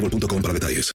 boostmobile.com para detalles.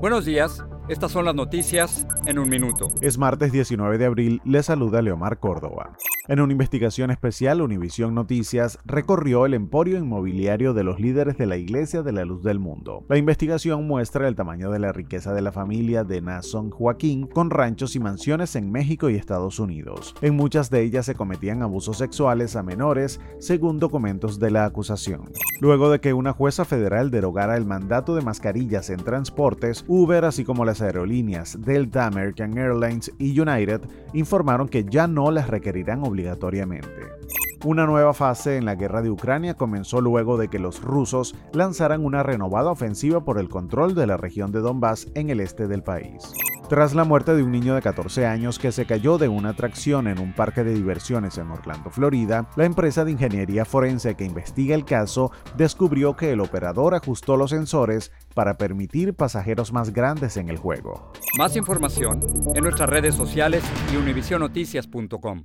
Buenos días. Estas son las noticias en un minuto. Es martes 19 de abril, le saluda Leomar Córdoba. En una investigación especial, Univisión Noticias recorrió el emporio inmobiliario de los líderes de la Iglesia de la Luz del Mundo. La investigación muestra el tamaño de la riqueza de la familia de Nason Joaquín, con ranchos y mansiones en México y Estados Unidos. En muchas de ellas se cometían abusos sexuales a menores, según documentos de la acusación. Luego de que una jueza federal derogara el mandato de mascarillas en transportes, Uber, así como las aerolíneas Delta, American Airlines y United, informaron que ya no las requerirán obligatoriamente obligatoriamente. Una nueva fase en la guerra de Ucrania comenzó luego de que los rusos lanzaran una renovada ofensiva por el control de la región de Donbass en el este del país. Tras la muerte de un niño de 14 años que se cayó de una atracción en un parque de diversiones en Orlando, Florida, la empresa de ingeniería forense que investiga el caso descubrió que el operador ajustó los sensores para permitir pasajeros más grandes en el juego. Más información en nuestras redes sociales y univisionoticias.com.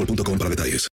para detalles.